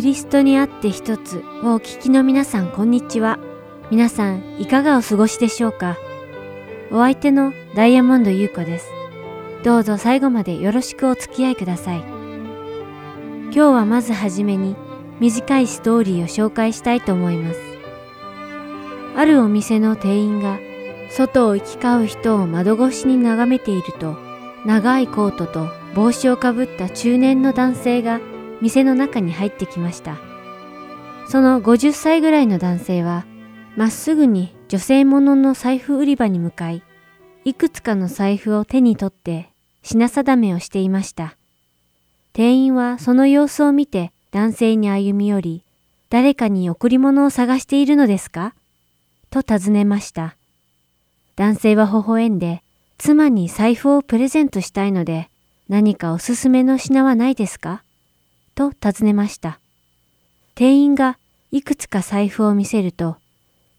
キリストにあって一つをお聞きの皆さんこんにちは。皆さんいかがお過ごしでしょうか？お相手のダイヤモンド優子です。どうぞ最後までよろしくお付き合いください。今日はまずはじめに短いストーリーを紹介したいと思います。あるお店の店員が外を行き交う人を窓越しに眺めていると長いコートと帽子をかぶった中年の男性が店の中に入ってきました。その50歳ぐらいの男性はまっすぐに女性物の財布売り場に向かい、いくつかの財布を手に取って品定めをしていました。店員はその様子を見て男性に歩み寄り、誰かに贈り物を探しているのですか？と尋ねました。男性は微笑んで、妻に財布をプレゼントしたいので、何かおすすめの品はないですか？と尋ねました。店員がいくつか財布を見せると、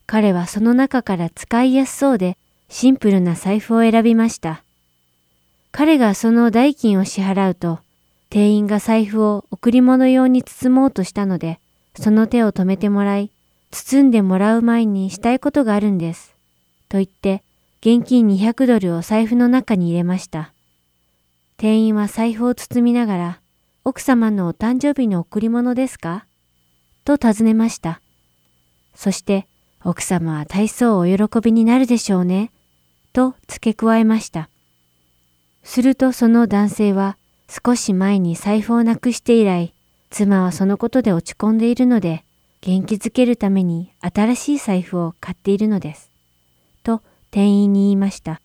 彼はその中から使いやすそうでシンプルな財布を選びました。彼がその代金を支払うと、店員が財布を贈り物用に包もうとしたので、その手を止めてもらい、包んでもらう前にしたいことがあるんです。と言って、現金200ドルを財布の中に入れました。店員は財布を包みながら、奥様のお誕生日の贈り物ですか？と尋ねました。そして、奥様は大層お喜びになるでしょうね、と付け加えました。するとその男性は少し前に財布をなくして以来、妻はそのことで落ち込んでいるので、元気づけるために新しい財布を買っているのです。と店員に言いました。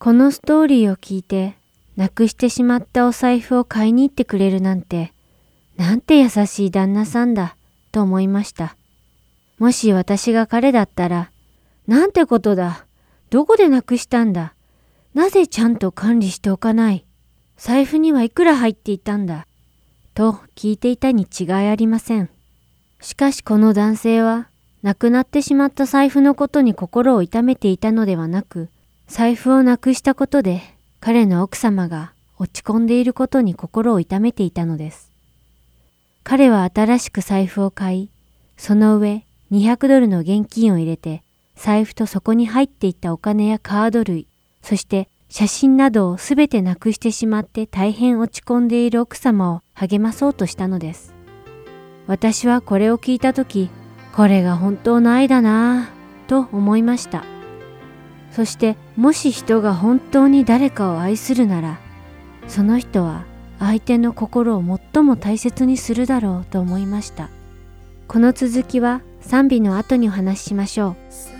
このストーリーを聞いて、なくしてしまったお財布を買いに行ってくれるなんて、なんて優しい旦那さんだ、と思いました。もし私が彼だったら、なんてことだ。どこでなくしたんだ。なぜちゃんと管理しておかない。財布にはいくら入っていたんだ。と聞いていたに違いありません。しかしこの男性は、亡くなってしまった財布のことに心を痛めていたのではなく、財布をなくしたことで彼の奥様が落ち込んでいることに心を痛めていたのです。彼は新しく財布を買い、その上200ドルの現金を入れて、財布とそこに入っていたお金やカード類、そして写真などをすべてなくしてしまって大変落ち込んでいる奥様を励まそうとしたのです。私はこれを聞いたとき、これが本当の愛だなぁ、と思いました。そしてもし人が本当に誰かを愛するなら、その人は相手の心を最も大切にするだろうと思いました。この続きは賛美の後にお話ししましょう。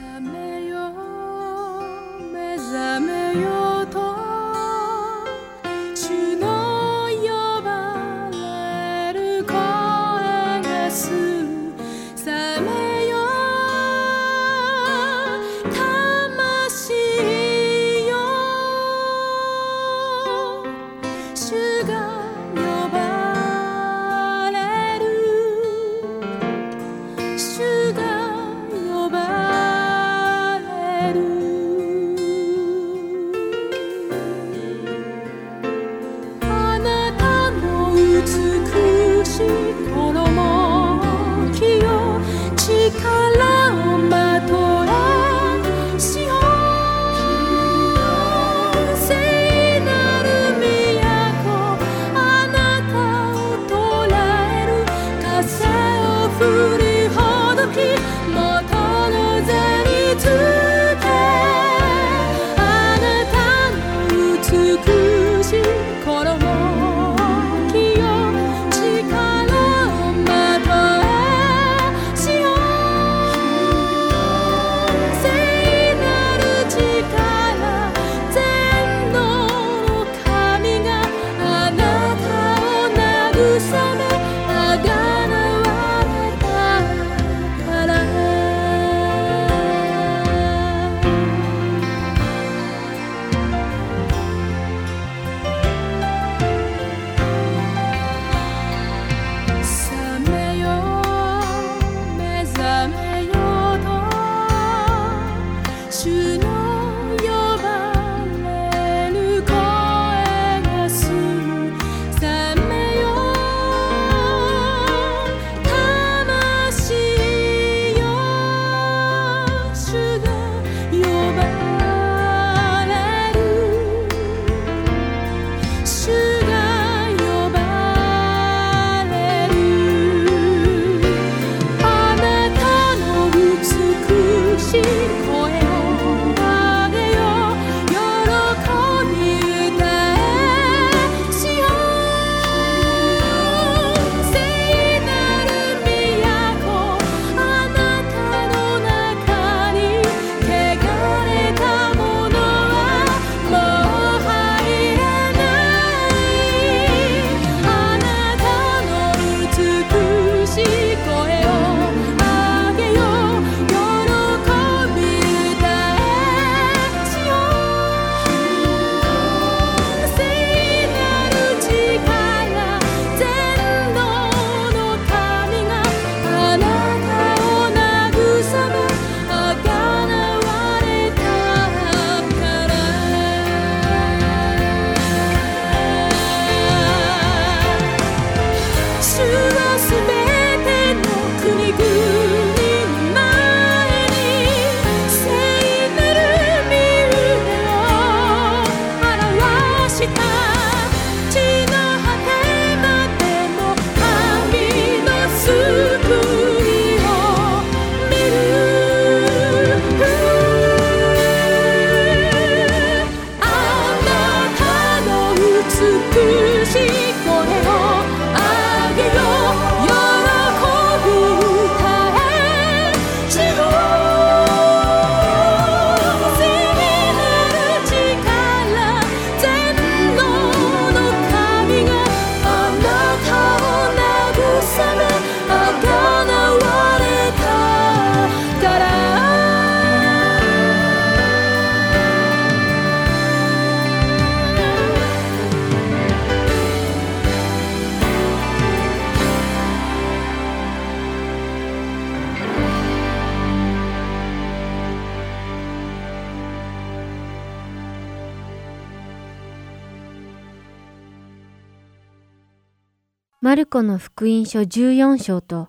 マルコの福音書14章と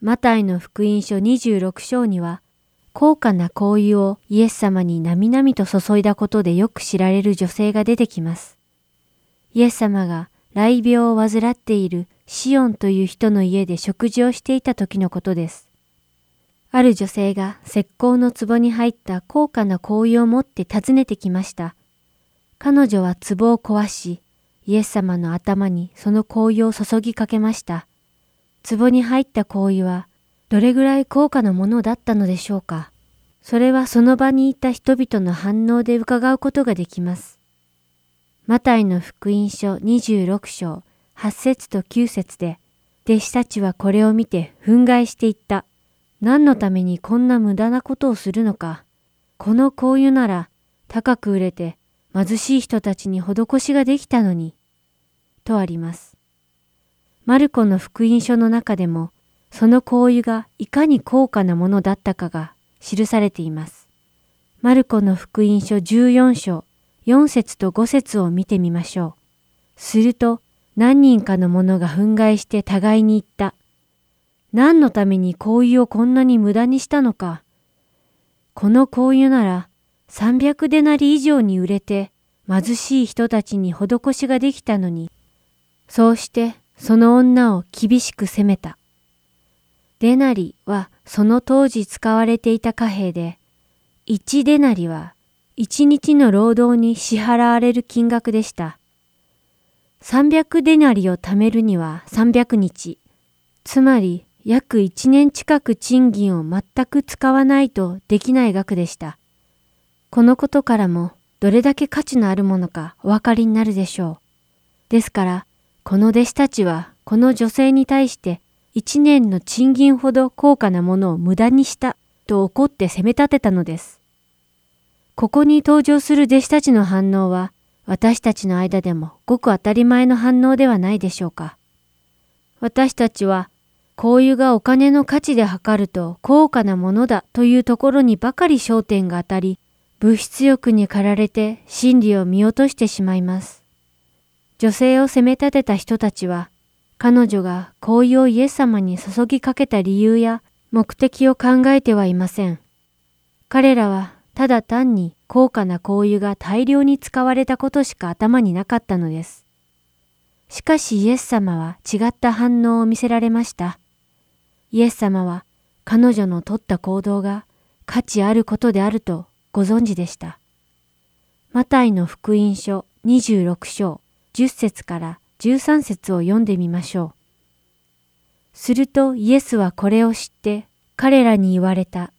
マタイの福音書26章には高価な香油をイエス様になみなみと注いだことでよく知られる女性が出てきます。イエス様が雷病を患っているシオンという人の家で食事をしていた時のことです。ある女性が石膏の壺に入った高価な香油を持って訪ねてきました。彼女は壺を壊し、イエス様の頭にその香油を注ぎかけました。壺に入った香油はどれぐらい高価なものだったのでしょうか。それはその場にいた人々の反応で伺うことができます。マタイの福音書26章8節と9節で、弟子たちはこれを見て憤慨していった。何のためにこんな無駄なことをするのか。この香油なら高く売れて貧しい人たちに施しができたのに。とあります。マルコの福音書の中でも、その香油がいかに高価なものだったかが記されています。マルコの福音書14章4節と5節を見てみましょう。すると何人かの者が憤慨して互いに言った。何のために香油をこんなに無駄にしたのか。この香油なら300デナリ以上に売れて貧しい人たちに施しができたのに、そうしてその女を厳しく責めた。デナリはその当時使われていた貨幣で、1デナリは1日の労働に支払われる金額でした。300デナリを貯めるには300日、つまり約1年近く賃金を全く使わないとできない額でした。このことからもどれだけ価値のあるものかお分かりになるでしょう。ですから、この弟子たちはこの女性に対して1年の賃金ほど高価なものを無駄にしたと怒って責め立てたのです。ここに登場する弟子たちの反応は私たちの間でもごく当たり前の反応ではないでしょうか。私たちは香油がお金の価値で測ると高価なものだというところにばかり焦点が当たり、物質欲に駆られて真理を見落としてしまいます。女性を責め立てた人たちは、彼女が香油をイエス様に注ぎかけた理由や目的を考えてはいません。彼らはただ単に高価な香油が大量に使われたことしか頭になかったのです。しかしイエス様は違った反応を見せられました。イエス様は彼女の取った行動が価値あることであるとご存知でした。マタイの福音書26章10節から13節を読んでみましょう。するとイエスはこれを知って彼らに言われた。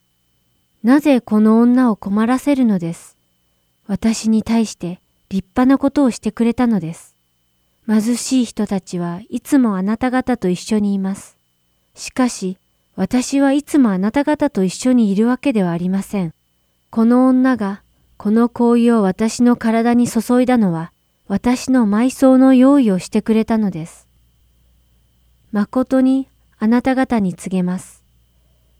なぜこの女を困らせるのです？私に対して立派なことをしてくれたのです。貧しい人たちはいつもあなた方と一緒にいます。しかし、私はいつもあなた方と一緒にいるわけではありません。この女が、この香油を私の体に注いだのは、私の埋葬の用意をしてくれたのです。誠にあなた方に告げます。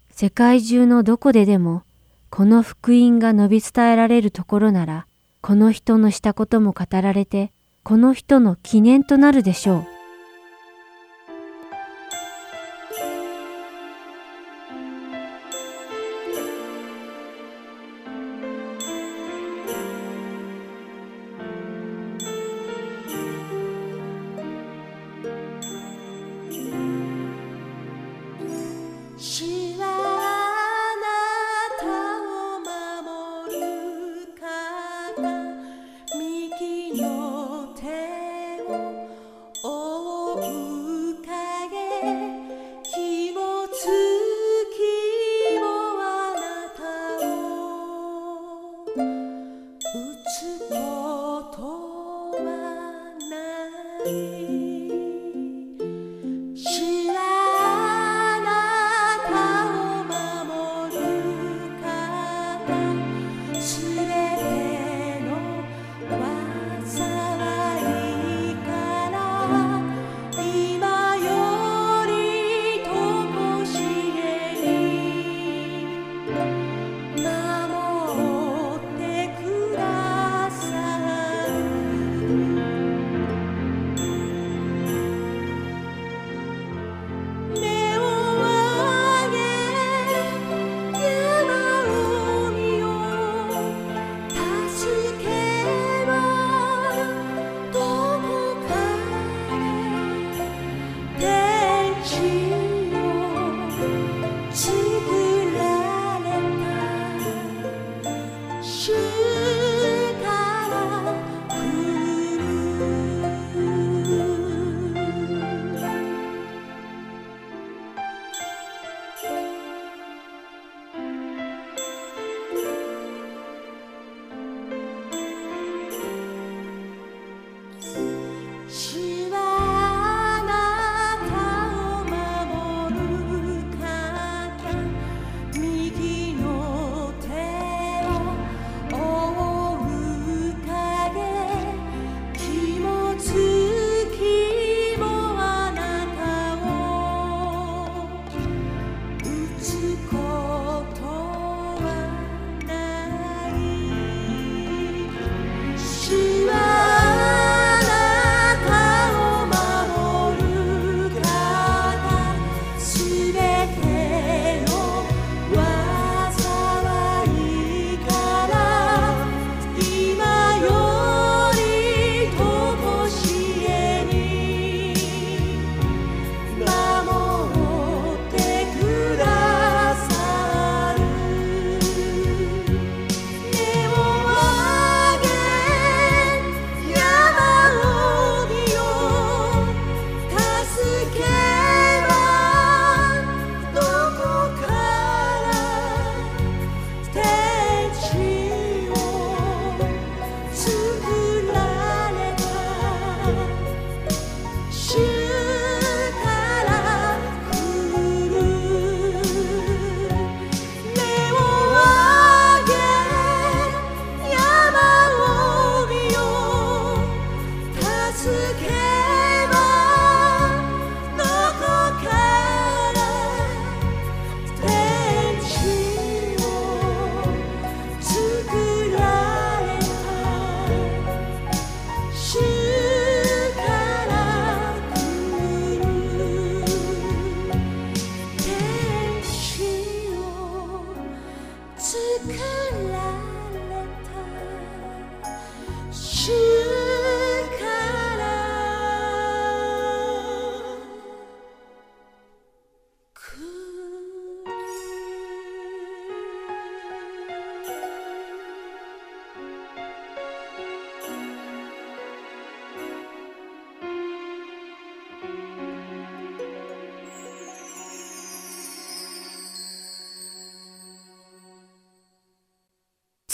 世界中のどこででも、この福音が述び伝えられるところなら、この人のしたことも語られて、この人の記念となるでしょう。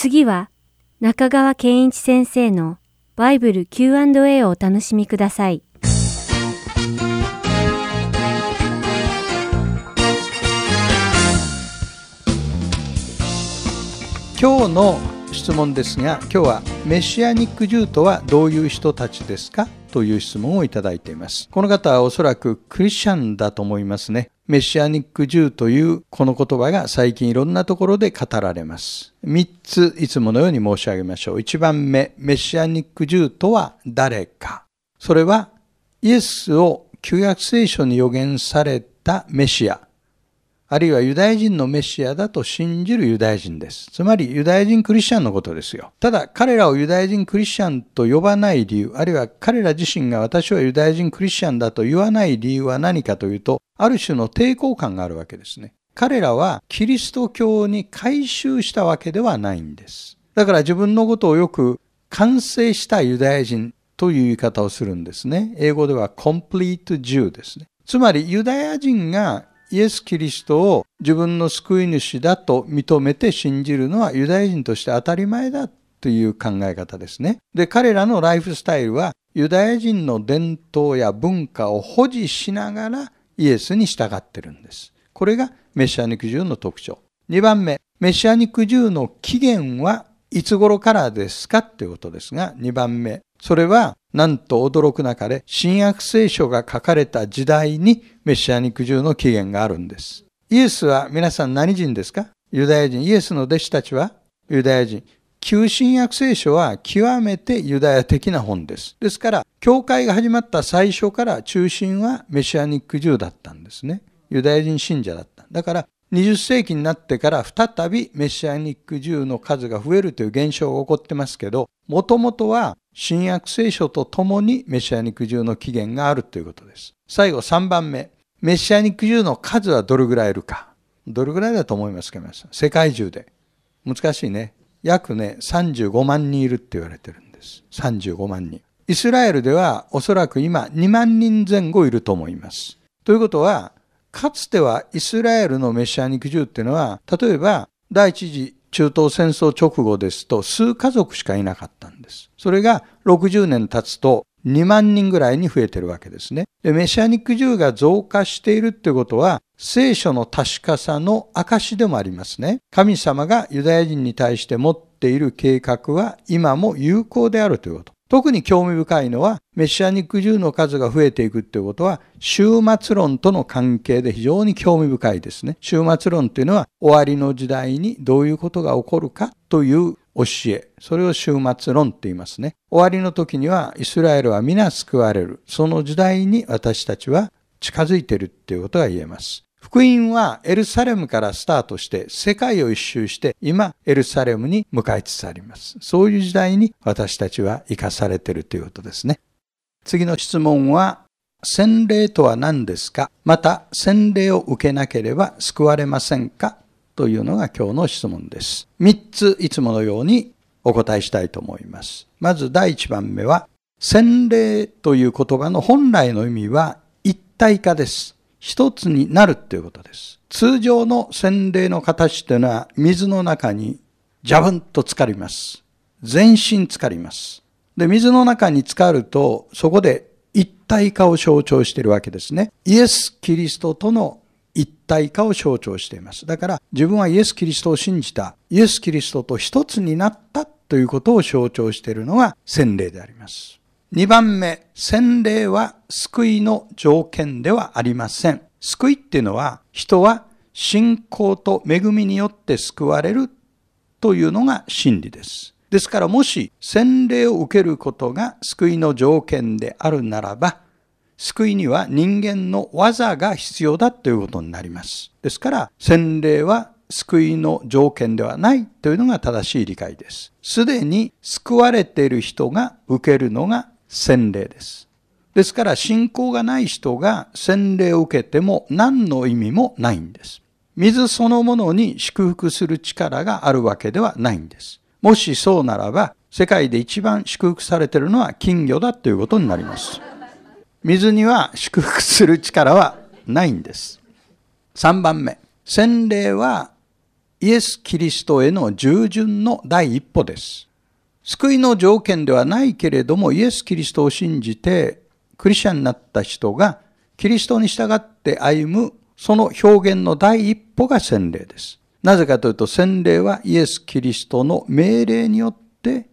次は中川健一先生のバイブル Q&A をお楽しみください。今日の質問ですが今日はメシアニックジューとはどういう人たちですかという質問をいただいています。この方はおそらくクリスチャンだと思いますね。メシアニック・ジューというこの言葉が最近いろんなところで語られます。三ついつものように申し上げましょう。一番目、メシアニック・ジューとは誰か。それはイエスを旧約聖書に予言されたメシア、あるいはユダヤ人のメシアだと信じるユダヤ人です。つまりユダヤ人クリスチャンのことですよ。ただ彼らをユダヤ人クリスチャンと呼ばない理由、あるいは彼ら自身が私はユダヤ人クリスチャンだと言わない理由は何かというと、ある種の抵抗感があるわけですね。彼らはキリスト教に改宗したわけではないんです。だから自分のことをよく完成したユダヤ人という言い方をするんですね。英語では complete Jew ですね。つまりユダヤ人がイエス・キリストを自分の救い主だと認めて信じるのはユダヤ人として当たり前だという考え方ですね。で、彼らのライフスタイルはユダヤ人の伝統や文化を保持しながらイエスに従ってるんです。これがメシアニックジューの特徴。2番目、メシアニックジューの起源はいつ頃からですかっていうことですが、2番目、それはなんと驚く中で、新約聖書が書かれた時代にメシアニック中の起源があるんです。イエスは皆さん何人ですか？ユダヤ人。イエスの弟子たちは？ユダヤ人。旧新約聖書は極めてユダヤ的な本です。ですから、教会が始まった最初から中心はメシアニック中だったんですね。ユダヤ人信者だった。だから、20世紀になってから再びメシアニック銃の数が増えるという現象が起こってますけど、もともとは新約聖書とともにメシアニック銃の起源があるということです。最後3番目。メシアニック銃の数はどれぐらいいるか。どれぐらいだと思いますか皆さん？世界中で。難しいね。約ね、35万人いるって言われてるんです。35万人。イスラエルではおそらく今2万人前後いると思います。ということは、かつてはイスラエルのメシアニック銃っていうのは、例えば第一次中東戦争直後ですと数家族しかいなかったんです。それが60年経つと2万人ぐらいに増えてるわけですね。でメシアニック銃が増加しているってことは聖書の確かさの証でもありますね。神様がユダヤ人に対して持っている計画は今も有効であるということ。特に興味深いのは、メシアニック銃の数が増えていくということは、終末論との関係で非常に興味深いですね。終末論というのは、終わりの時代にどういうことが起こるかという教え。それを終末論って言いますね。終わりの時には、イスラエルは皆救われる。その時代に私たちは近づいてるっていうことが言えます。福音はエルサレムからスタートして世界を一周して今エルサレムに向かいつつあります。そういう時代に私たちは生かされているということですね。次の質問は洗礼とは何ですか？また洗礼を受けなければ救われませんか？というのが今日の質問です。三ついつものようにお答えしたいと思います。まず第一番目は洗礼という言葉の本来の意味は一体化です。一つになるということです。通常の洗礼の形というのは水の中にジャブンと浸かります。全身浸かります。で、水の中に浸かると、そこで一体化を象徴しているわけですね。イエス・キリストとの一体化を象徴しています。だから自分はイエス・キリストを信じた。イエス・キリストと一つになったということを象徴しているのが洗礼であります。2番目、洗礼は救いの条件ではありません。救いっていうのは、人は信仰と恵みによって救われるというのが真理です。ですからもし洗礼を受けることが救いの条件であるならば、救いには人間の技が必要だということになります。ですから、洗礼は救いの条件ではないというのが正しい理解です。すでに救われている人が受けるのが洗礼です。ですから信仰がない人が洗礼を受けても何の意味もないんです。水そのものに祝福する力があるわけではないんです。もしそうならば、世界で一番祝福されているのは金魚だということになります。水には祝福する力はないんです。3番目。洗礼はイエス・キリストへの従順の第一歩です。救いの条件ではないけれども、イエス・キリストを信じて、クリスチャンになった人が、キリストに従って歩む、その表現の第一歩が洗礼です。なぜかというと、洗礼はイエス・キリストの命令によって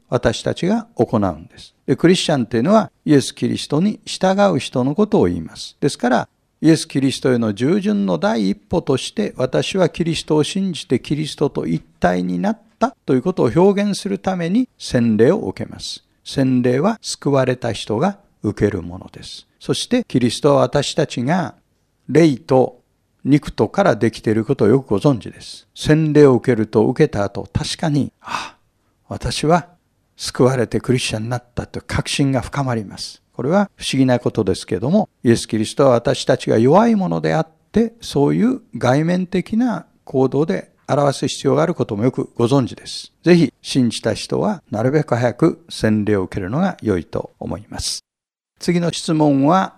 私たちが行うんです。でクリスチャンというのは、イエス・キリストに従う人のことを言います。ですから、イエス・キリストへの従順の第一歩として、私はキリストを信じてキリストと一体になったということを表現するために洗礼を受けます。洗礼は救われた人が受けるものです。そしてキリストは私たちが霊と肉とからできていることをよくご存知です。洗礼を受けると受けた後、確かに、ああ、私は救われてクリスチャンになったという確信が深まります。これは不思議なことですけども、イエス・キリストは私たちが弱いものであって、そういう外面的な行動で表す必要があることもよくご存知です。ぜひ信じた人はなるべく早く洗礼を受けるのが良いと思います。次の質問は、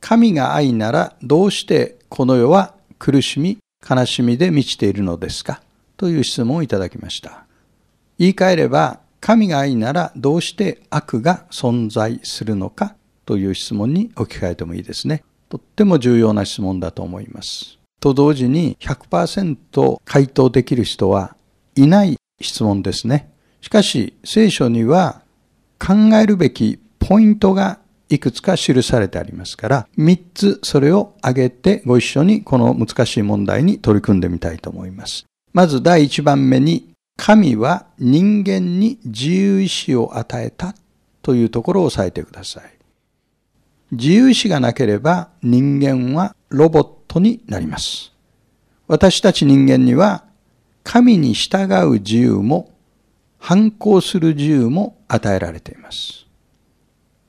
神が愛ならどうしてこの世は苦しみ、悲しみで満ちているのですか？という質問をいただきました。言い換えれば、神が愛ならどうして悪が存在するのかという質問に置き換えてもいいですね。とっても重要な質問だと思います。と同時に100%回答できる人はいない質問ですね。しかし聖書には考えるべきポイントがいくつか記されてありますから、3つそれを挙げてご一緒にこの難しい問題に取り組んでみたいと思います。まず第1番目に、神は人間に自由意志を与えたというところを押さえてください。自由意志がなければ人間はロボットになります。私たち人間には神に従う自由も反抗する自由も与えられています。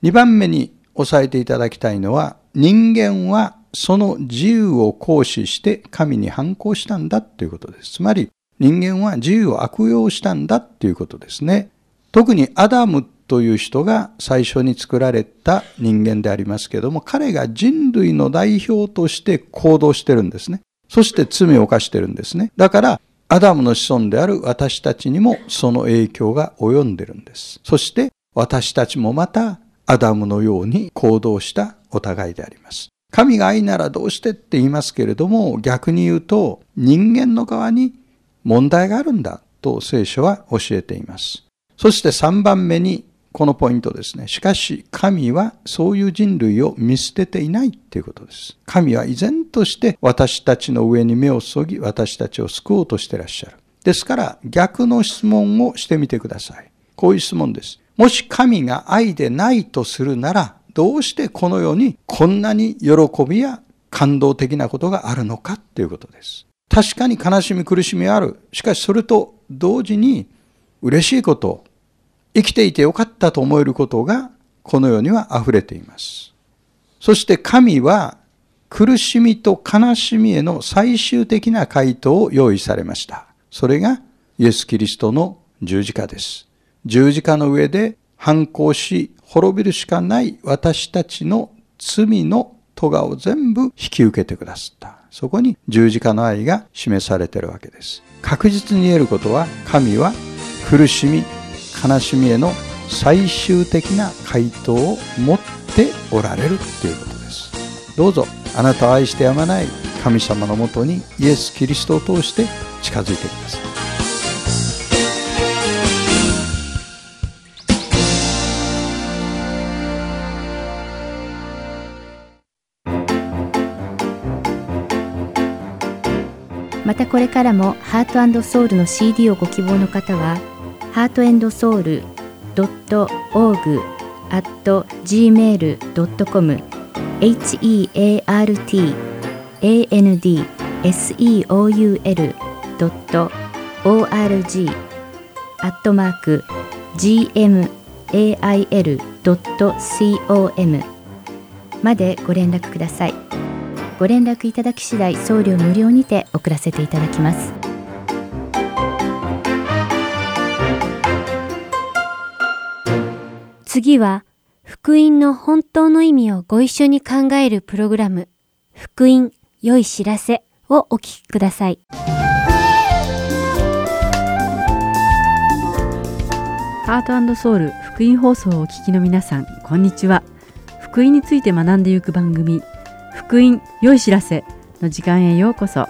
二番目に押さえていただきたいのは人間はその自由を行使して神に反抗したんだということです。つまり人間は自由を悪用したんだということですね。特にアダムという人が最初に作られた人間でありますけども、彼が人類の代表として行動してるんですね。そして罪を犯してるんですね。だから、アダムの子孫である私たちにもその影響が及んでるんです。そして私たちもまたアダムのように行動したお互いであります。神が愛ならどうしてって言いますけれども、逆に言うと人間の側に問題があるんだと聖書は教えています。そして3番目にこのポイントですね。しかし、神はそういう人類を見捨てていないということです。神は依然として私たちの上に目を注ぎ、私たちを救おうとしていらっしゃる。ですから、逆の質問をしてみてください。こういう質問です。もし神が愛でないとするなら、どうしてこの世にこんなに喜びや感動的なことがあるのかということです。確かに悲しみ苦しみある。しかしそれと同時に嬉しいこと、生きていてよかったと思えることがこの世には溢れています。そして神は苦しみと悲しみへの最終的な回答を用意されました。それがイエス・キリストの十字架です。十字架の上で反抗し滅びるしかない私たちの罪の咎を全部引き受けてくださった。そこに十字架の愛が示されているわけです。確実に言えることは神は苦しみ、悲しみへの最終的な回答を持っておられるということです。どうぞあなたを愛してやまない神様のもとにイエス・キリストを通して近づいてください。またこれからもハートソウルの CD をご希望の方は、ハートエンドソウル .org at gmail.com heart and seoul.org アットマーク gmail.com までご連絡ください。ご連絡いただき次第送料無料にて送らせていただきます。次は福音の本当の意味をご一緒に考えるプログラム福音良い知らせをお聞きください。ハートソウル福音放送をお聞きの皆さんこんにちは。福音について学んでいく番組福音良い知らせの時間へようこそ。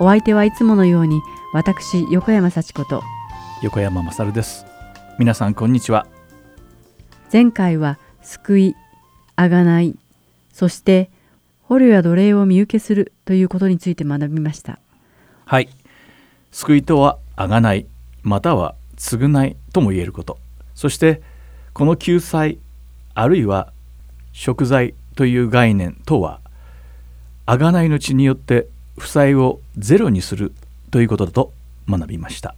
お相手はいつものように私横山幸子と。横山勝です。皆さんこんにちは。前回は救いあがないそして捕虜や奴隷を見受けするということについて学びました。はい。救いとはあがないまたは償いとも言えること。そしてこの救済あるいは贖罪という概念とは贖いの血によって負債をゼロにするということだと学びました。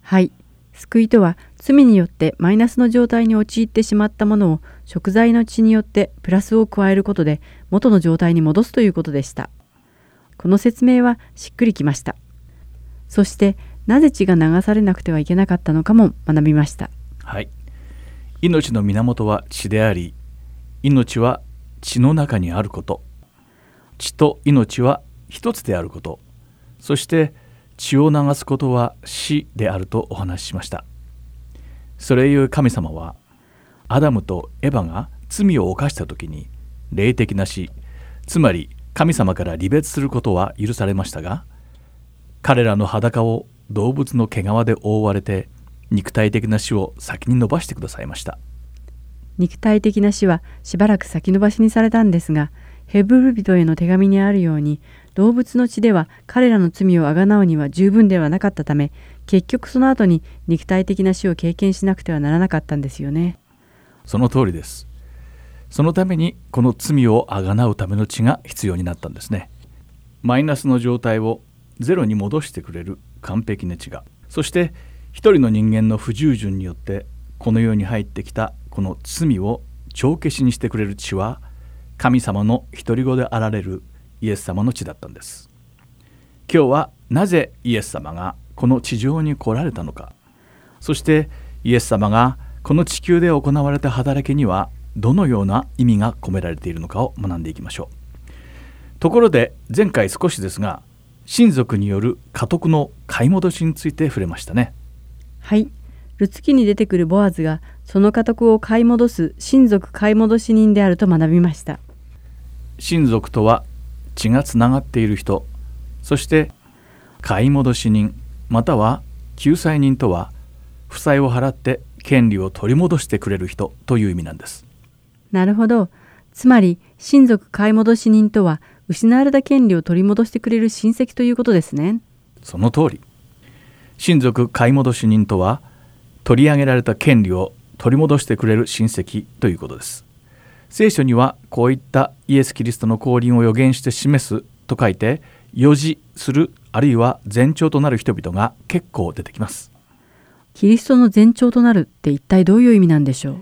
はい。救いとは罪によってマイナスの状態に陥ってしまったものを贖罪の血によってプラスを加えることで元の状態に戻すということでした。この説明はしっくりきました。そしてなぜ血が流されなくてはいけなかったのかも学びました。はい。命の源は血であり命は血の中にあること血と命は一つであること。そして血を流すことは死であるとお話ししました。それゆう神様はアダムとエヴァが罪を犯した時に霊的な死つまり神様から離別することは許されましたが彼らの裸を動物の毛皮で覆われて肉体的な死を先に伸ばしてくださいました。肉体的な死はしばらく先延ばしにされたんですがヘブル人への手紙にあるように動物の血では彼らの罪をあがなうには十分ではなかったため結局その後に肉体的な死を経験しなくてはならなかったんですよね。その通りです。そのためにこの罪をあがなうための血が必要になったんですね。マイナスの状態をゼロに戻してくれる完璧な血が。そして一人の人間の不従順によってこの世に入ってきたこの罪を帳消しにしてくれる血は神様の独り子であられるイエス様の血だったんです。今日はなぜイエス様がこの地上に来られたのか。そしてイエス様がこの地球で行われた働きにはどのような意味が込められているのかを学んでいきましょう。ところで前回少しですが親族による家督の買い戻しについて触れましたね。はい。ルツ記に出てくるボアズがその家督を買い戻す親族買い戻し人であると学びました。親族とは血がつながっている人そして買い戻し人または救済人とは負債を払って権利を取り戻してくれる人という意味なんですなるほど。つまり親族買い戻し人とは失われた権利を取り戻してくれる親戚ということですね。その通り親族買い戻し人とは取り上げられた権利を取り戻してくれる親戚ということです聖書にはこういったイエス・キリストの降臨を予言して示すと書いて予示するあるいは前兆となる人々が結構出てきます、キリストの前兆となるって一体どういう意味なんでしょう？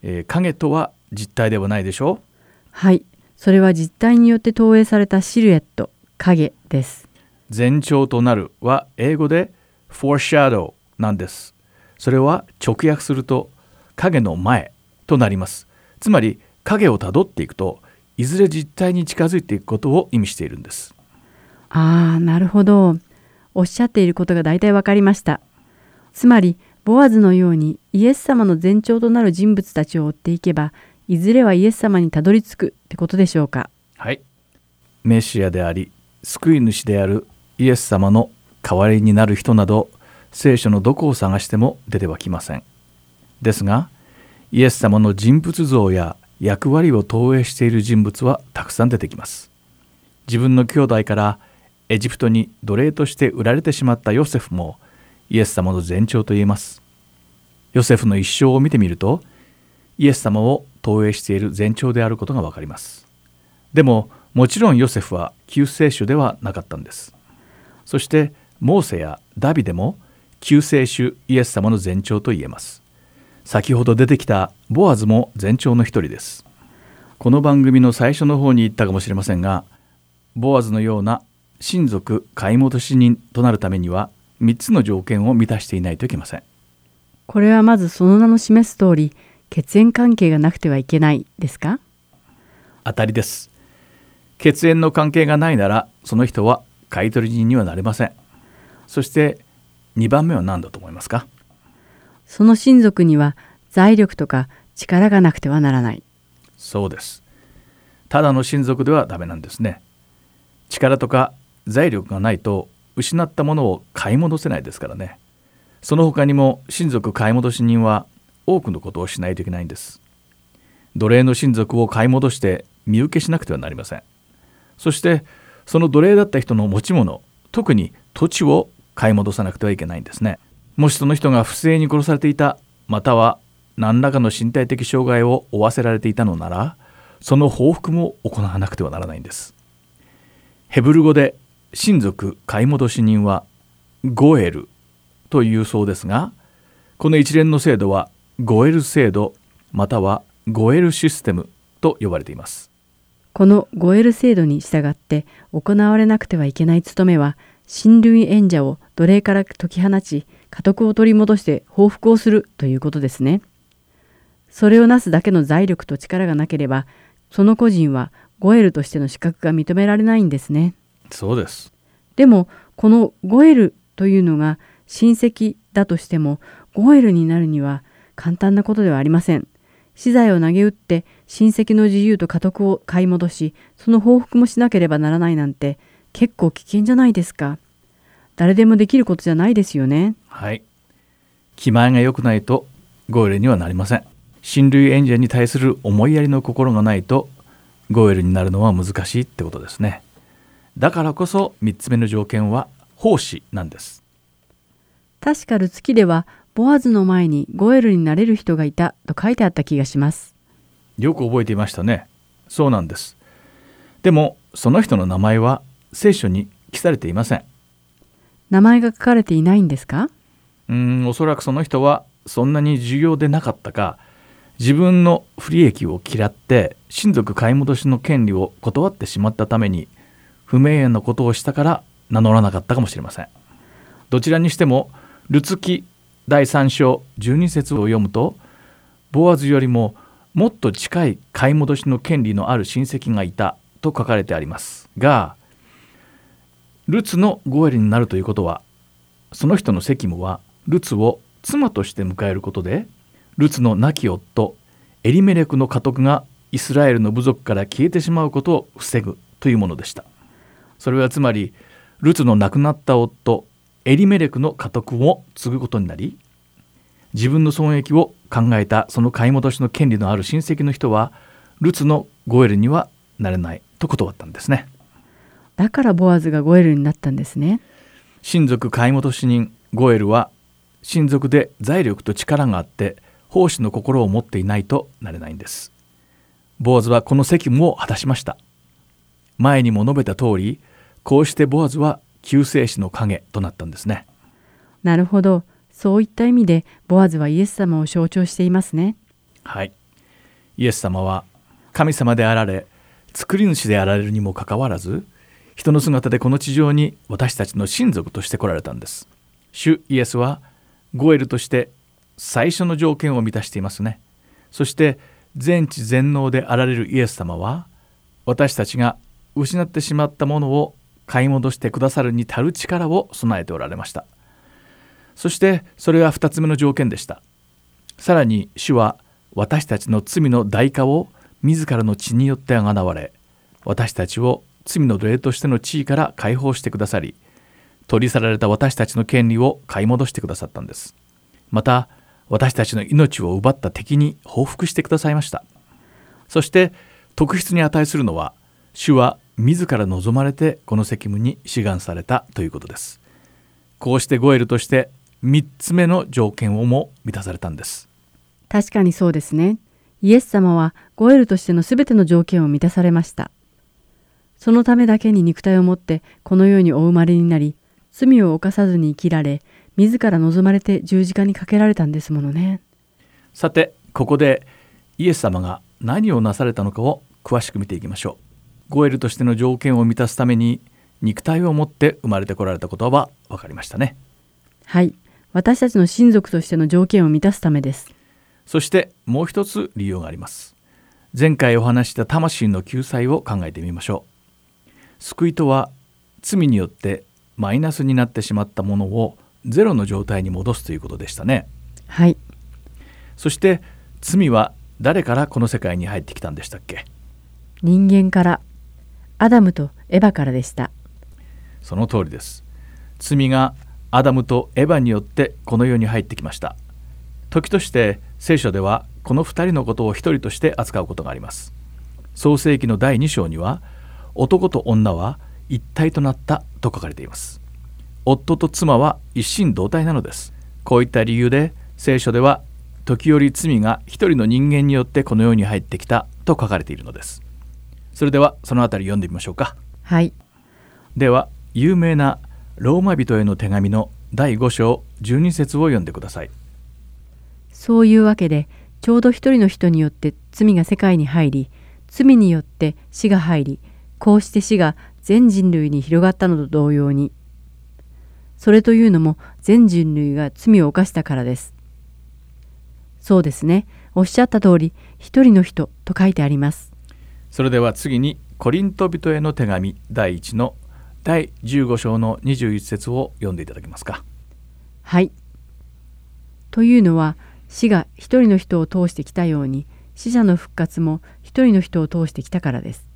えー影とは実体ではないでしょう？はい。それは実体によって投影されたシルエット、影です。前兆となるは英語で foreshadow なんです。それは直訳すると影の前となります。つまり影をたどっていくといずれ実体に近づいていくことを意味しているんです。ああ、なるほど。おっしゃっていることが大体わかりました。つまり、ボアズのようにイエス様の前兆となる人物たちを追っていけば、いずれはイエス様にたどり着くってことでしょうか。はい。メシアであり救い主であるイエス様の代わりになる人など聖書のどこを探しても出てはきません。ですがイエス様の人物像や役割を投影している人物はたくさん出てきます。自分の兄弟からエジプトに奴隷として売られてしまったヨセフもイエス様の前兆と言えます。ヨセフの一生を見てみるとイエス様を投影している前兆であることがわかります。でももちろんヨセフは救世主ではなかったんです。そしてモーセやダビデも救世主イエス様の前兆と言えます。先ほど出てきたボアズも前兆の一人です。この番組の最初の方に言ったかもしれませんが、ボアズのような親族買い戻し人となるためには3つの条件を満たしていないといけません。これはまずその名の示す通り、血縁関係がなくてはいけないですか？当たりです。血縁の関係がないならその人は買取人にはなれません。そして2番目は何だと思いますか？その親族には財力とか力がなくてはならない。そうです。ただの親族ではダメなんですね。力とか財力がないと失ったものを買い戻せないですからね。その他にも親族買い戻し人は多くのことをしないといけないんです。奴隷の親族を買い戻して身請けしなくてはなりません。そしてその奴隷だった人の持ち物、特に土地を買い戻さなくてはいけないんですね。もしその人が不正に殺されていた、または何らかの身体的障害を負わせられていたのなら、その報復も行わなくてはならないんです。ヘブル語で親族買い戻し人はゴエルというそうですが、この一連の制度はゴエル制度またはゴエルシステムと呼ばれています。このゴエル制度に従って行われなくてはいけない務めは、親類縁者を奴隷から解き放ち、家督を取り戻して報復をするということですね。それをなすだけの財力と力がなければ、その個人はゴエルとしての資格が認められないんですね。そうです。でも、このゴエルというのが親戚だとしても、ゴエルになるには簡単なことではありません。資材を投げ打って親戚の自由と家督を買い戻し、その報復もしなければならないなんて結構危険じゃないですか。誰でもできることじゃないですよね。はい。気前が良くないとゴエルにはなりません。親類縁者に対する思いやりの心がないとゴエルになるのは難しいってことですね。だからこそ3つ目の条件は奉仕なんです。確かルツキでは、ボアズの前にゴエルになれる人がいたと書いてあった気がします。よく覚えていましたね。そうなんです。でもその人の名前は聖書に記されていません。名前が書かれていないんですか？うんおそらくその人はそんなに重要でなかったか自分の不利益を嫌って親族買い戻しの権利を断ってしまったために不名誉なことをしたから名乗らなかったかもしれません。どちらにしてもルツキ第3章12節を読むとボアズよりももっと近い買い戻しの権利のある親戚がいたと書かれてあります。がルツのゴエルになるということはその人の責務はルツを妻として迎えることでルツの亡き夫エリメレクの家督がイスラエルの部族から消えてしまうことを防ぐというものでしたそれはつまりルツの亡くなった夫エリメレクの家督を継ぐことになり自分の損益を考えたその買い戻しの権利のある親戚の人はルツのゴエルにはなれないと断ったんですねだからボアズがゴエルになったんですね。親族買い戻し人ゴエルは親族で財力と力があって奉仕の心を持っていないとなれないんです。ボアズはこの責務を果たしました。前にも述べた通りこうしてボアズは救世主の影となったんですね。なるほど。そういった意味でボアズはイエス様を象徴していますね。はい。イエス様は神様であられ作り主であられるにもかかわらず人の姿でこの地上に私たちの親族として来られたんです。主イエスはゴエルとして最初の条件を満たしていますね。そして全知全能であられるイエス様は私たちが失ってしまったものを買い戻してくださるに足る力を備えておられました。そしてそれが2つ目の条件でした。さらに主は私たちの罪の代価を自らの血によってあがなわれ私たちを罪の奴隷としての地位から解放してくださり取り去られた私たちの権利を買い戻してくださったんですまた私たちの命を奪った敵に報復してくださいましたそして特筆に値するのは主は自ら望まれてこの責務に志願されたということですこうしてゴエルとして3つ目の条件をも満たされたんです確かにそうですね。イエス様はゴエルとしてのすべての条件を満たされました。そのためだけに肉体を持ってこの世にお生まれになり、罪を犯さずに生きられ、自ら望まれて十字架にかけられたんですものね。さてここでイエス様が何をなされたのかを詳しく見ていきましょうゴエルとしての条件を満たすために肉体を持って生まれてこられたことは分かりましたねはい。私たちの親族としての条件を満たすためです。そしてもう一つ理由があります前回お話しした魂の救済を考えてみましょう救いとは罪によってマイナスになってしまったものをゼロの状態に戻すということでしたね。はい。そして罪は誰からこの世界に入ってきたんでしたっけ？人間から、アダムとエバからでした。その通りです。罪がアダムとエヴァによってこの世に入ってきました。時として聖書ではこの2人のことを一人として扱うことがあります。創世記の第2章には男と女は一体となったと書かれています。夫と妻は一心同体なのです。こういった理由で聖書では時折罪が一人の人間によってこの世に入ってきたと書かれているのです。それではそのあたり読んでみましょうか。はい。では有名なローマ人への手紙の第5章12節を読んでください。そういうわけで、ちょうど一人の人によって罪が世界に入り、罪によって死が入り、こうして死が全人類に広がったのと同様に。それというのも全人類が罪を犯したからです。そうですね。おっしゃった通り、一人の人と書いてあります。それでは次にコリント人への手紙第1の第15章の21節を読んでいただけますかはい。というのは死が一人の人を通してきたように死者の復活も一人の人を通してきたからです。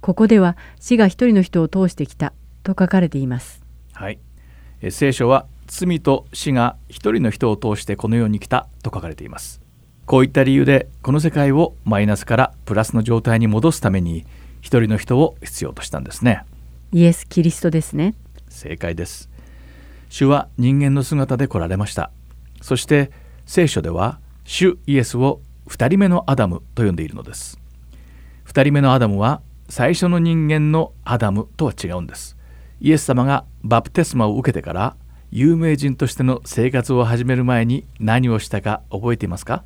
ここでは死が一人の人を通してきたと書かれています。はい。え聖書は罪と死が一人の人を通してこの世に来たと書かれています。こういった理由でこの世界をマイナスからプラスの状態に戻すために一人の人を必要としたんですね。イエス・キリストですね。正解です。主は人間の姿で来られました。そして聖書では主イエスを二人目のアダムと呼んでいるのです。二人目のアダムは最初の人間のアダムとは違うんです。イエス様がバプテスマを受けてから有名人としての生活を始める前に何をしたか覚えていますか？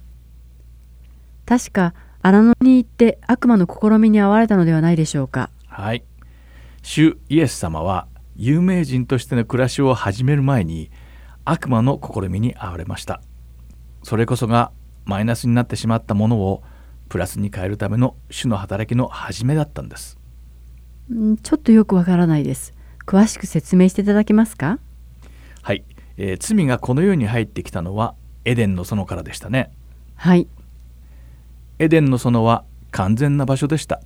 確か荒野に行って悪魔の試みに遭われたのではないでしょうか。はい。主イエス様は有名人としての暮らしを始める前に悪魔の試みに遭われました。それこそがマイナスになってしまったものをプラスに変えるための主の働きの始めだったんです。んちょっとよくわからないです。詳しく説明していただけますか？はい、えー罪がこの世に入ってきたのはエデンの園からでしたね。はい。エデンの園は完全な場所でした。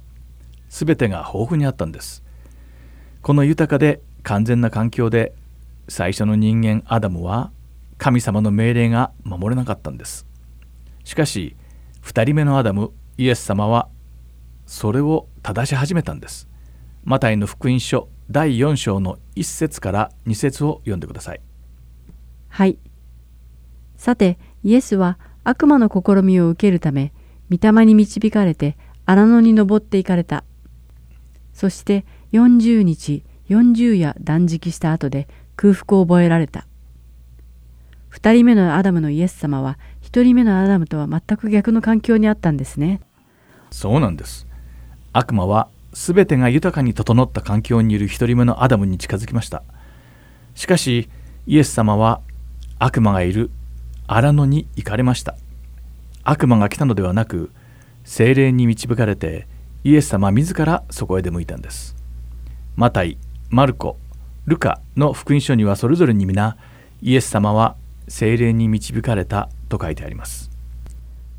すべてが豊富にあったんです。この豊かで完全な環境で最初の人間アダムは神様の命令が守れなかったんです。しかし2人目のアダムイエス様はそれを正し始めたんですマタイの福音書第4章の1節から2節を読んでくださいはい。さて、イエスは悪魔の試みを受けるため、御霊に導かれて荒野に登っていかれた。そして40日、40夜断食した後で空腹を覚えられた。二人目のアダムのイエス様は、一人目のアダムとは全く逆の環境にあったんですね。そうなんです。悪魔は全てが豊かに整った環境にいる一人目のアダムに近づきました。しかしイエス様は悪魔がいる荒野に行かれました。悪魔が来たのではなく精霊に導かれてイエス様自らそこへ出向いたんです。マタイマルコルカの福音書にはそれぞれに皆イエス様は精霊に導かれたと書いてあります。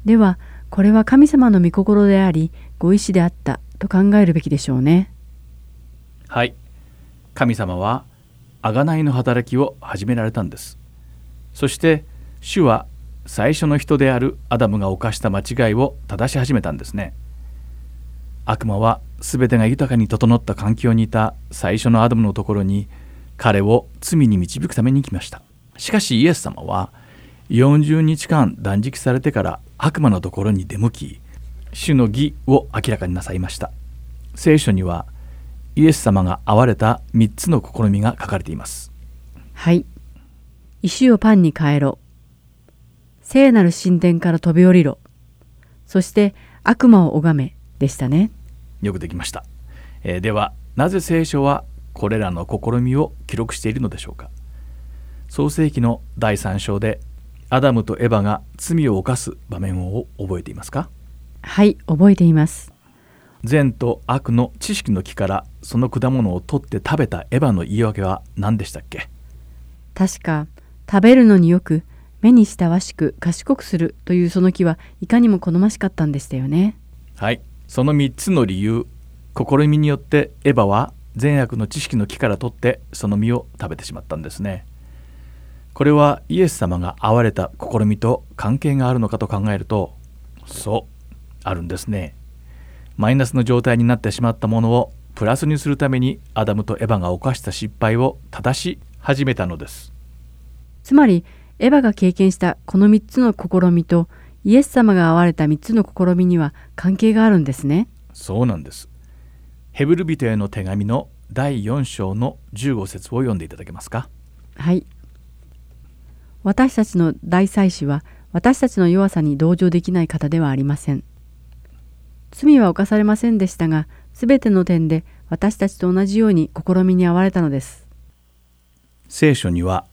では、これは神様の御心であり、ご意志であったと考えるべきでしょうね。はい。神様は贖いの働きを始められたんです。そして主は最初の人であるアダムが犯した間違いを正し始めたんですね。悪魔は全てが豊かに整った環境にいた最初のアダムのところに彼を罪に導くために来ました。しかしイエス様は40日間断食されてから悪魔のところに出向き主の義を明らかになさいました聖書にはイエス様が会われた3つの試みが書かれていますはい。石をパンに変えろ。聖なる神殿から飛び降りろ。そして悪魔を拝めでしたね。よくできました、えーではなぜ聖書はこれらの試みを記録しているのでしょうか創世記の第3章でアダムとエバが罪を犯す場面を覚えていますか？はい、覚えています。善と悪の知識の木からその果物を取って食べたエバの言い訳は何でしたっけ？確か、食べるのによく、目に親しく賢くするというその木はいかにも好ましかったんでしたよね。はいその3つの理由試みによってエバは善悪の知識の木から取ってその実を食べてしまったんですねこれはイエス様が会われた試みと関係があるのかと考えるとそうあるんですねマイナスの状態になってしまったものをプラスにするためにアダムとエバが犯した失敗を正し始めたのですつまり、エヴァが経験したこの3つの試みと、イエス様が会われた3つの試みには関係があるんですね。そうなんですヘブル人への手紙の第4章の15節を読んでいただけますかはい。私たちの大祭司は私たちの弱さに同情できない方ではありません。罪は犯されませんでしたが、すべての点で私たちと同じように試みに遭われたのです。聖書には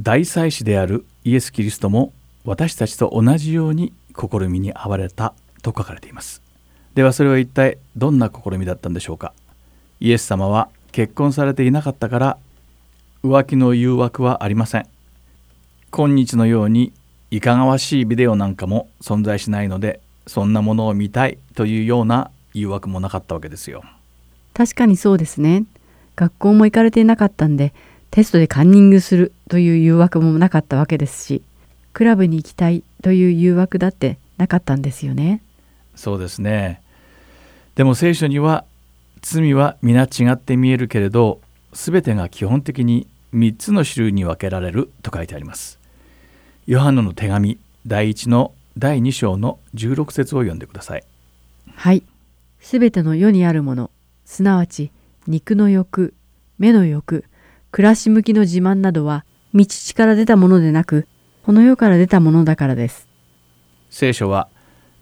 大祭司であるイエス・キリストも私たちと同じように試みに遭われたと書かれていますではそれは一体どんな試みだったんでしょうか？イエス様は結婚されていなかったから浮気の誘惑はありません今日のようにいかがわしいビデオなんかも存在しないのでそんなものを見たいというような誘惑もなかったわけですよ確かにそうですね。学校も行かれていなかったんで、テストでカンニングするという誘惑もなかったわけですし、クラブに行きたいという誘惑だってなかったんですよね。そうですねでも聖書には罪は皆違って見えるけれど全てが基本的に3つの種類に分けられると書いてありますヨハネの手紙第1の第2章の16節を読んでくださいはい。すべての世にあるもの、すなわち肉の欲、目の欲、暮らし向きの自慢などは、道地から出たものでなく、この世から出たものだからです。聖書は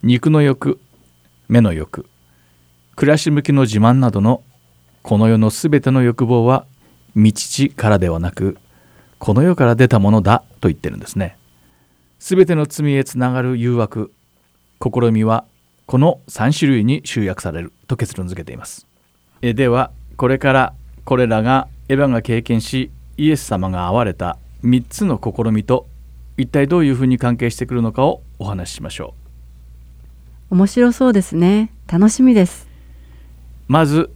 肉の欲目の欲暮らし向きの自慢などのこの世のすべての欲望は道地からではなくこの世から出たものだと言ってるんですねすべての罪へつながる誘惑。試みはこの3種類に集約されると結論付けています。えではこれからこれらがエヴァが経験しイエス様が会われた3つの試みと一体どういうふうに関係してくるのかをお話ししましょう。面白そうですね。楽しみです。まず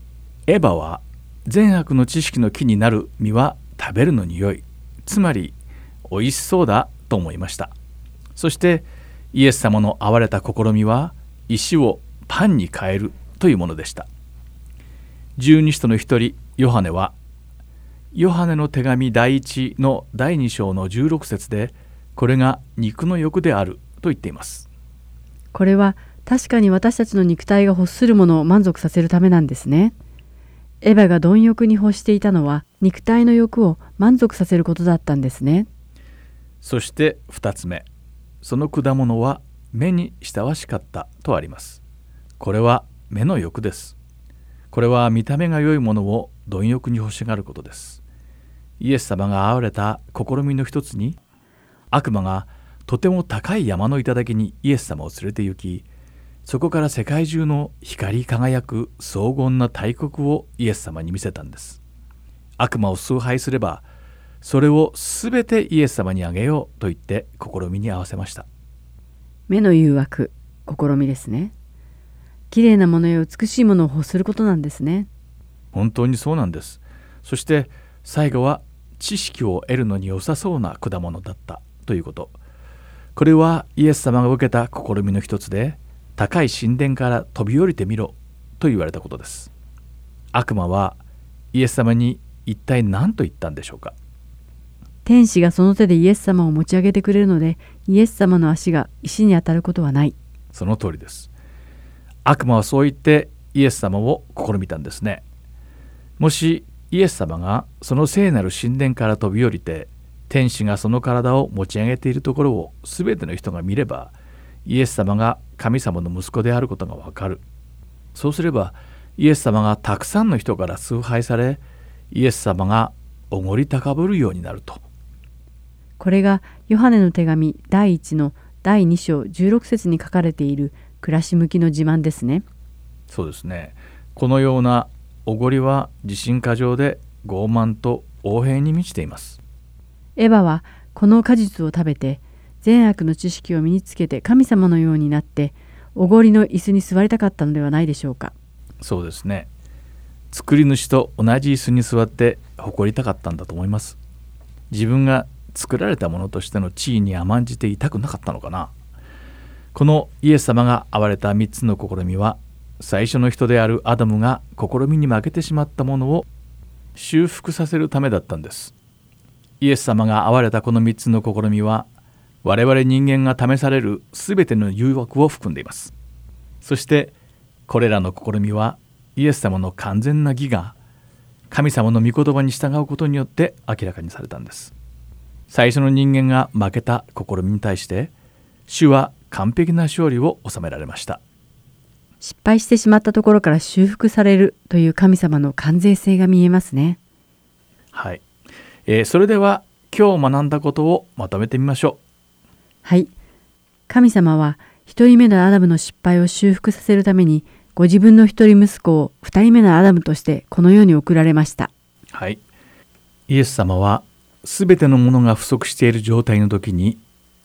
エヴァは善悪の知識の木になる実は食べるのに良い。つまり美味しそうだと思いましたそしてイエス様の憐れた試みは石をパンに変えるというものでした十二使徒の一人ヨハネはヨハネの手紙第一の第2章の16節でこれが肉の欲であると言っていますこれは確かに私たちの肉体が欲するものを満足させるためなんですね。エヴァが貪欲に欲していたのは肉体の欲を満足させることだったんですね。そして2つ目その果物は目に親しかったとあります。これは目の欲です。これは見た目が良いものを貪欲に欲しがることです。イエス様が憐れた試みの一つに悪魔がとても高い山の頂にイエス様を連れて行きそこから世界中の光り輝く荘厳な大国をイエス様に見せたんです。悪魔を崇拝すればそれをすべてイエス様にあげようと言って試みに合わせました。目の誘惑、試みですね。綺麗なものや美しいものを欲することなんですね。本当にそうなんです。そして最後は知識を得るのに良さそうな果物だったということ。これはイエス様が受けた試みの一つで高い神殿から飛び降りてみろと言われたことです。悪魔はイエス様に一体何と言ったんでしょうか天使がその手でイエス様を持ち上げてくれるのでイエス様の足が石に当たることはない。その通りです。悪魔はそう言ってイエス様を試みたんですね。もしイエス様がその聖なる神殿から飛び降りて天使がその体を持ち上げているところを全ての人が見ればイエス様が神様の息子であることがわかる。そうすればイエス様がたくさんの人から崇拝されイエス様がおごり高ぶるようになると。これがヨハネの手紙第1の第2章16節に書かれている暮らし向きの自慢ですね。そうですねこのようなおごりは自信過剰で傲慢と横柄に満ちていますエヴァはこの果実を食べて善悪の知識を身につけて神様のようになっておごりの椅子に座りたかったのではないでしょうか。そうですね作り主と同じ椅子に座って誇りたかったんだと思います自分が作られたものとしての地位に甘んじていたくなかったのかな。このイエス様が憐れた3つの試みは最初の人であるアダムが試みに負けてしまったものを修復させるためだったんです。イエス様が憐れたこの3つの試みは我々人間が試される全ての誘惑を含んでいます。そしてこれらの試みはイエス様の完全な義が神様の御言葉に従うことによって明らかにされたんです。最初の人間が負けた試みに対して主は完璧な勝利を収められました失敗してしまったところから修復されるという神様の完全性が見えますね。はい、えーそれでは今日学んだことをまとめてみましょはい。神様は一人目のアダムの失敗を修復させるためにご自分の一人息子を二人目のアダムとしてこの世に送られました。うはいイエス様はすべてのものが不足している状態の時に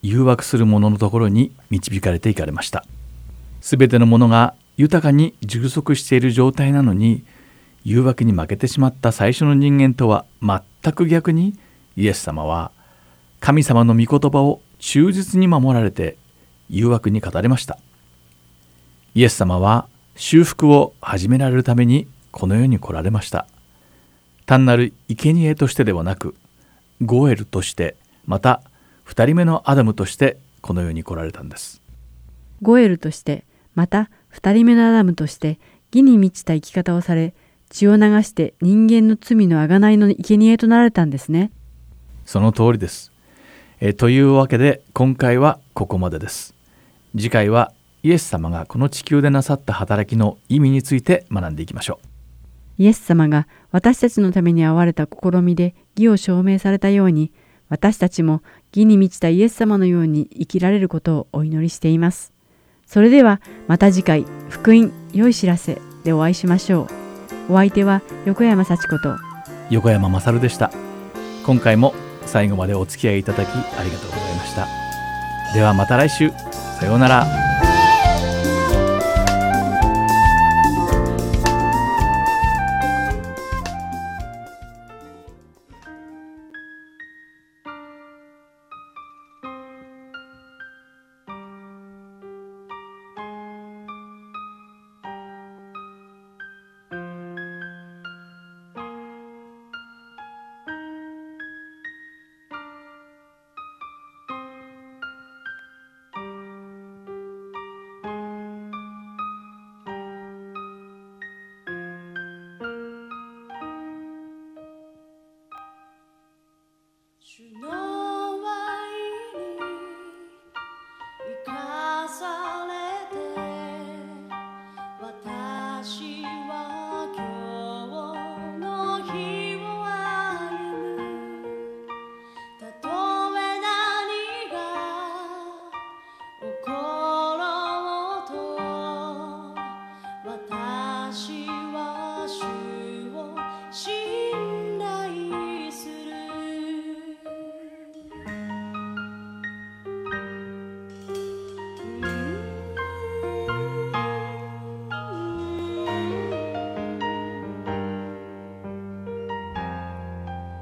誘惑する者のところに導かれていかれました。すべてのものが豊かに充足している状態なのに誘惑に負けてしまった最初の人間とは全く逆にイエス様は神様の御言葉を忠実に守られて誘惑に語れました。イエス様は修復を始められるためにこの世に来られました。単なる生贄としてではなくゴエルとしてまた二人目のアダムとしてこの世に来られたんです。ゴエルとしてまた二人目のアダムとして義に満ちた生き方をされ血を流して人間の罪の贖いの生贄となられたんですね。その通りです。えーというわけで今回はここまでです。次回はイエス様がこの地球でなさった働きの意味について学んでいきましょうイエス様が私たちのために遭われた試みで義を証明されたように私たちも義に満ちたイエス様のように生きられることをお祈りしています。それではまた次回福音良い知らせでお会いしましょう。お相手は横山幸子と横山勝でした今回も最後までお付き合いいただきありがとうございましたではまた来週さようなら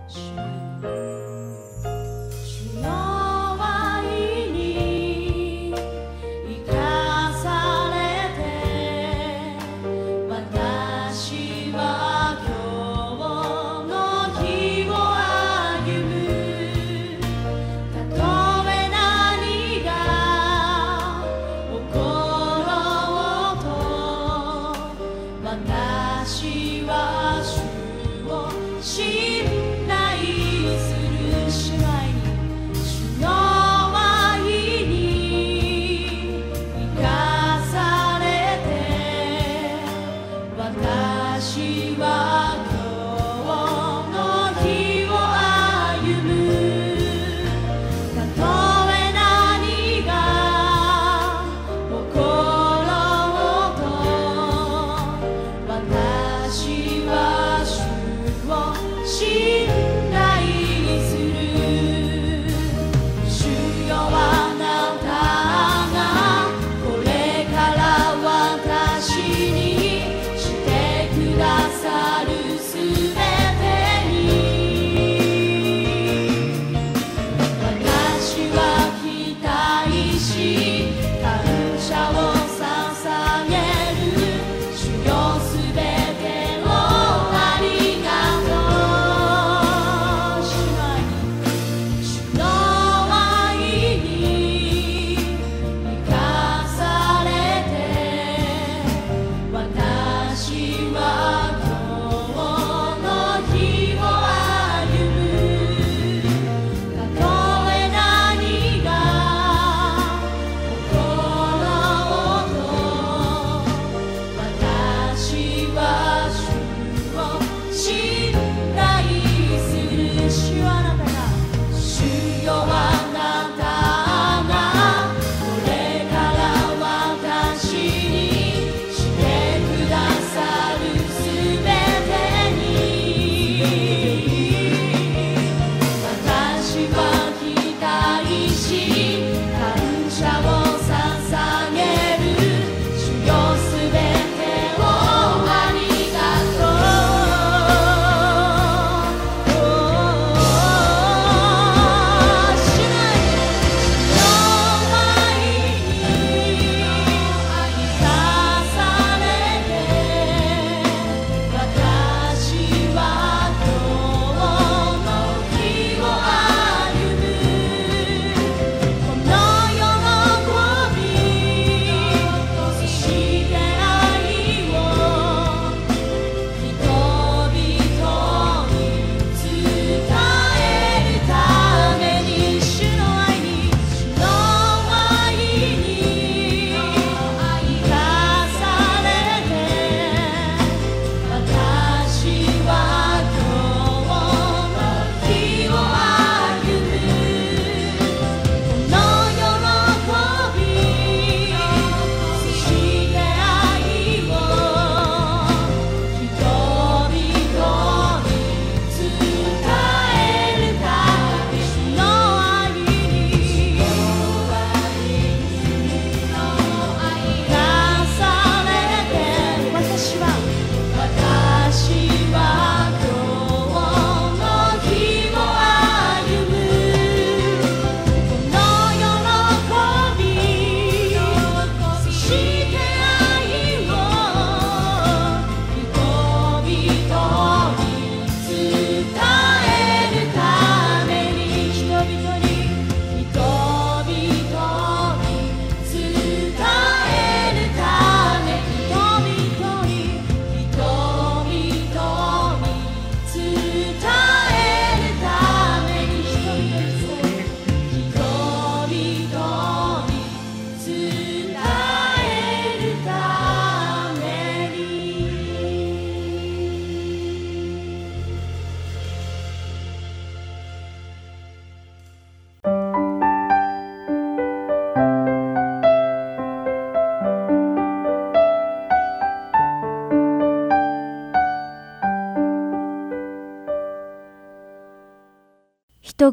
主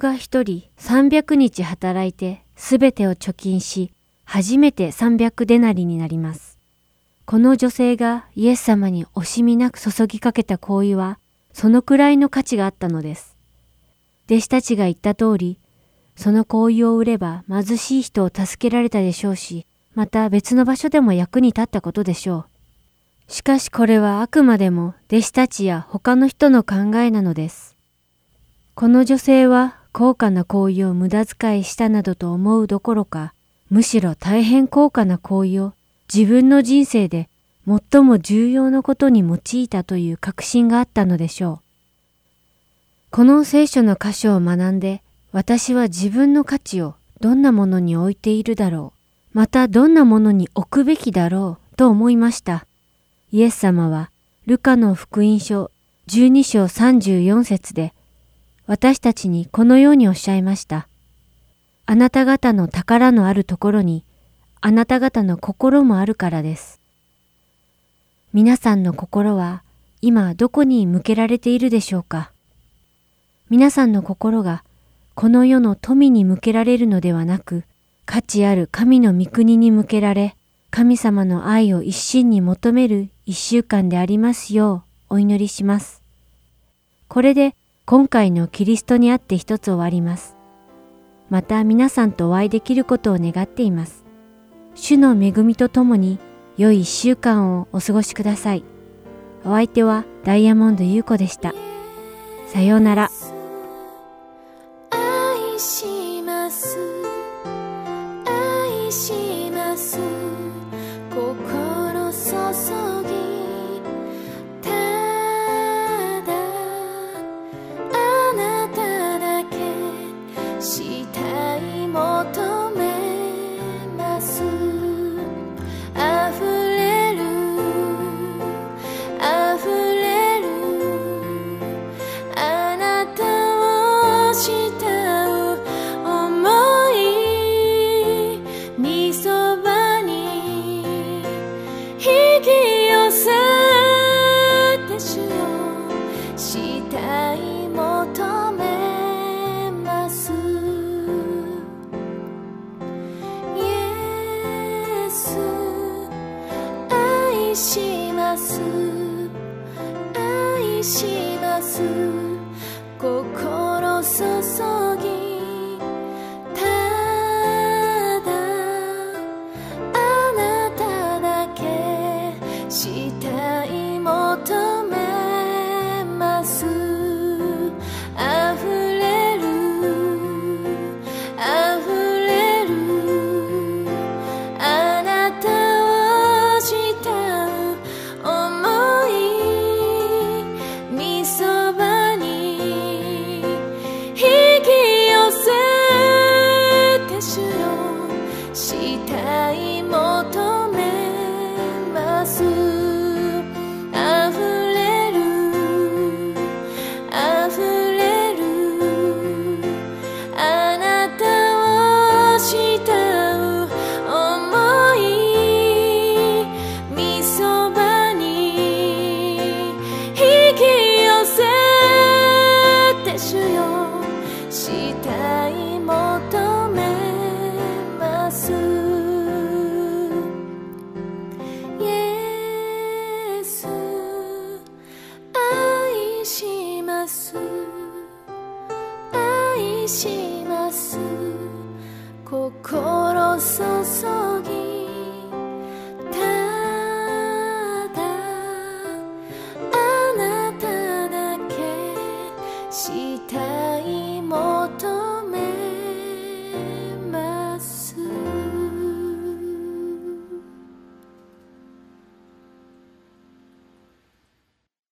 が一人300日働いてすべてを貯金し、初めて300デナリになります。この女性がイエス様に惜しみなく注ぎかけた行為は、そのくらいの価値があったのです。弟子たちが言った通り、その行為を売れば貧しい人を助けられたでしょうし、また別の場所でも役に立ったことでしょう。しかしこれはあくまでも弟子たちや他の人の考えなのです。この女性は高価な行為を無駄遣いしたなどと思うどころか、むしろ大変高価な行為を自分の人生で最も重要なことに用いたという確信があったのでしょう。この聖書の箇所を学んで、私は自分の価値をどんなものに置いているだろう、またどんなものに置くべきだろうと思いました。イエス様は、ルカの福音書12章34節で、私たちにこのようにおっしゃいました。あなた方の宝のあるところに、あなた方の心もあるからです。皆さんの心は今どこに向けられているでしょうか皆さんの心がこの世の富に向けられるのではなく、価値ある神の御国に向けられ、神様の愛を一心に求める一週間でありますようお祈りします。これで今回のキリストにあって一つ終わります。また皆さんとお会いできることを願っています。主の恵みとともに良い一週間をお過ごしください。お相手はダイヤモンド優子でした。さようなら。愛します。愛します。心